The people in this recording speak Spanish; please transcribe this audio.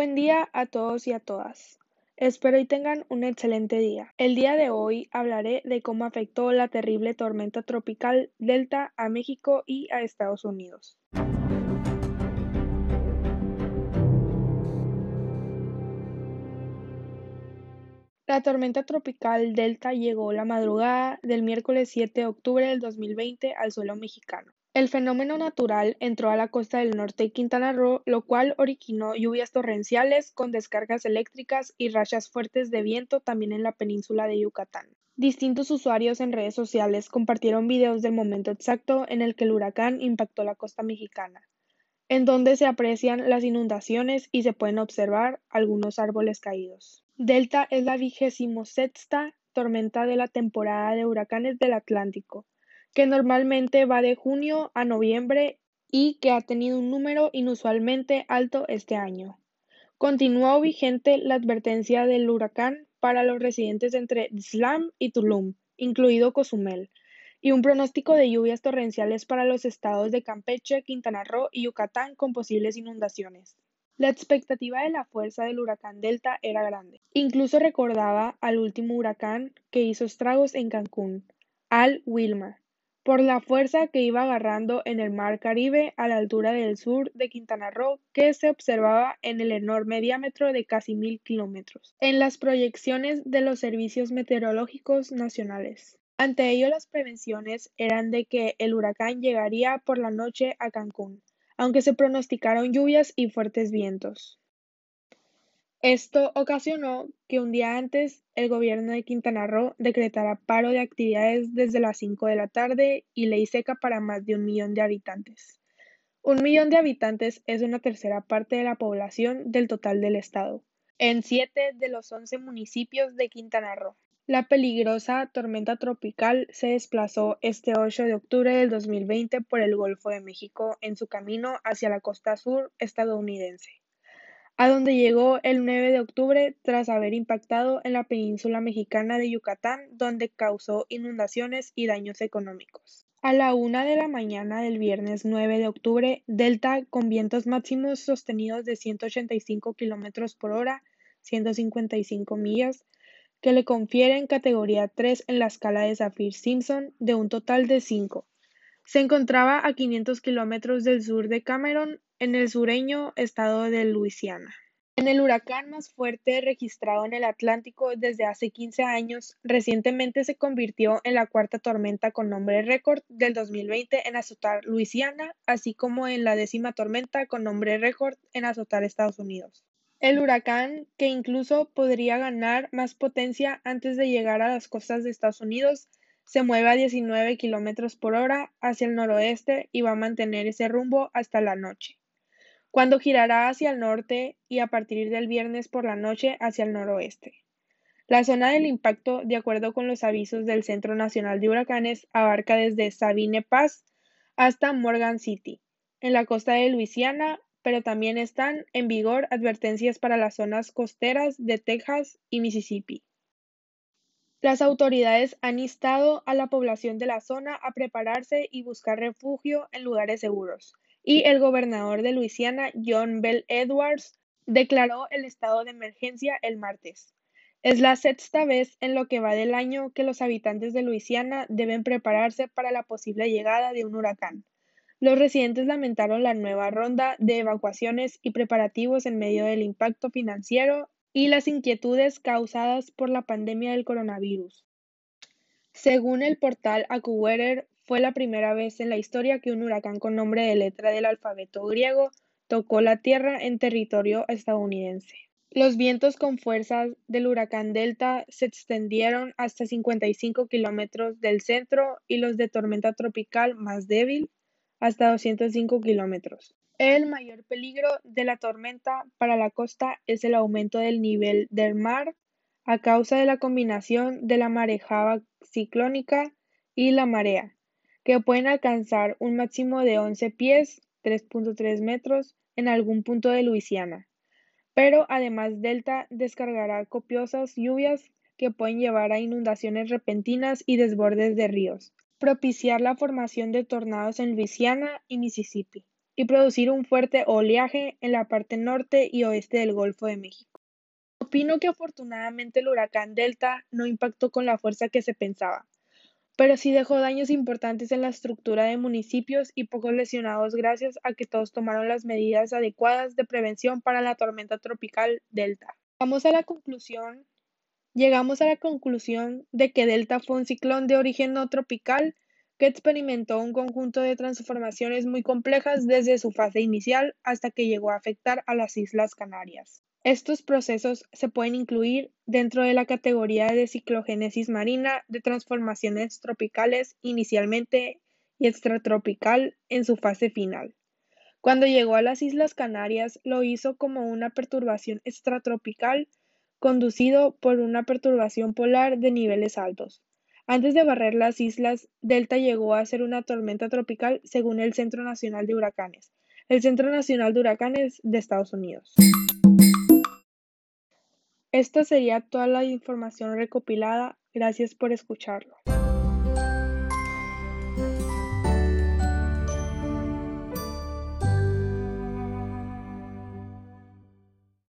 buen día a todos y a todas. Espero y tengan un excelente día. El día de hoy hablaré de cómo afectó la terrible tormenta tropical Delta a México y a Estados Unidos. La tormenta tropical Delta llegó la madrugada del miércoles 7 de octubre del 2020 al suelo mexicano. El fenómeno natural entró a la costa del norte de Quintana Roo, lo cual originó lluvias torrenciales con descargas eléctricas y rachas fuertes de viento también en la península de Yucatán. Distintos usuarios en redes sociales compartieron videos del momento exacto en el que el huracán impactó la costa mexicana, en donde se aprecian las inundaciones y se pueden observar algunos árboles caídos. Delta es la vigésimo sexta tormenta de la temporada de huracanes del Atlántico que normalmente va de junio a noviembre y que ha tenido un número inusualmente alto este año. Continuó vigente la advertencia del huracán para los residentes entre Islam y Tulum, incluido Cozumel, y un pronóstico de lluvias torrenciales para los estados de Campeche, Quintana Roo y Yucatán con posibles inundaciones. La expectativa de la fuerza del huracán Delta era grande. Incluso recordaba al último huracán que hizo estragos en Cancún, Al Wilmar, por la fuerza que iba agarrando en el mar Caribe a la altura del sur de Quintana Roo, que se observaba en el enorme diámetro de casi mil kilómetros, en las proyecciones de los servicios meteorológicos nacionales. Ante ello, las prevenciones eran de que el huracán llegaría por la noche a Cancún, aunque se pronosticaron lluvias y fuertes vientos. Esto ocasionó que un día antes el gobierno de Quintana Roo decretara paro de actividades desde las 5 de la tarde y ley seca para más de un millón de habitantes. Un millón de habitantes es una tercera parte de la población del total del estado, en siete de los once municipios de Quintana Roo. La peligrosa tormenta tropical se desplazó este 8 de octubre del 2020 por el Golfo de México en su camino hacia la costa sur estadounidense a donde llegó el 9 de octubre tras haber impactado en la península mexicana de Yucatán, donde causó inundaciones y daños económicos. A la una de la mañana del viernes 9 de octubre, Delta, con vientos máximos sostenidos de 185 kilómetros por hora, 155 millas, que le confieren categoría 3 en la escala de Saffir-Simpson de un total de 5. Se encontraba a 500 kilómetros del sur de Cameron en el sureño estado de Luisiana. En el huracán más fuerte registrado en el Atlántico desde hace 15 años, recientemente se convirtió en la cuarta tormenta con nombre récord del 2020 en azotar Luisiana, así como en la décima tormenta con nombre récord en azotar Estados Unidos. El huracán, que incluso podría ganar más potencia antes de llegar a las costas de Estados Unidos, se mueve a 19 kilómetros por hora hacia el noroeste y va a mantener ese rumbo hasta la noche cuando girará hacia el norte y a partir del viernes por la noche hacia el noroeste. La zona del impacto, de acuerdo con los avisos del Centro Nacional de Huracanes, abarca desde Sabine Pass hasta Morgan City, en la costa de Luisiana, pero también están en vigor advertencias para las zonas costeras de Texas y Mississippi. Las autoridades han instado a la población de la zona a prepararse y buscar refugio en lugares seguros, y el gobernador de Luisiana, John Bell Edwards, declaró el estado de emergencia el martes. Es la sexta vez en lo que va del año que los habitantes de Luisiana deben prepararse para la posible llegada de un huracán. Los residentes lamentaron la nueva ronda de evacuaciones y preparativos en medio del impacto financiero y las inquietudes causadas por la pandemia del coronavirus. Según el portal AccuWeather, fue la primera vez en la historia que un huracán con nombre de letra del alfabeto griego tocó la tierra en territorio estadounidense. Los vientos con fuerzas del huracán Delta se extendieron hasta 55 kilómetros del centro y los de tormenta tropical más débil hasta 205 kilómetros. El mayor peligro de la tormenta para la costa es el aumento del nivel del mar a causa de la combinación de la marejada ciclónica y la marea, que pueden alcanzar un máximo de 11 pies (3.3 metros) en algún punto de Luisiana, pero además Delta descargará copiosas lluvias que pueden llevar a inundaciones repentinas y desbordes de ríos, propiciar la formación de tornados en Luisiana y Mississippi, y producir un fuerte oleaje en la parte norte y oeste del Golfo de México. Opino que afortunadamente el huracán Delta no impactó con la fuerza que se pensaba, pero sí dejó daños importantes en la estructura de municipios y pocos lesionados gracias a que todos tomaron las medidas adecuadas de prevención para la tormenta tropical Delta. Llegamos a la conclusión, llegamos a la conclusión de que Delta fue un ciclón de origen no tropical que experimentó un conjunto de transformaciones muy complejas desde su fase inicial hasta que llegó a afectar a las Islas Canarias. Estos procesos se pueden incluir dentro de la categoría de ciclogénesis marina de transformaciones tropicales inicialmente y extratropical en su fase final. Cuando llegó a las Islas Canarias lo hizo como una perturbación extratropical conducido por una perturbación polar de niveles altos. Antes de barrer las islas, Delta llegó a ser una tormenta tropical según el Centro Nacional de Huracanes, el Centro Nacional de Huracanes de Estados Unidos. Esta sería toda la información recopilada. Gracias por escucharlo.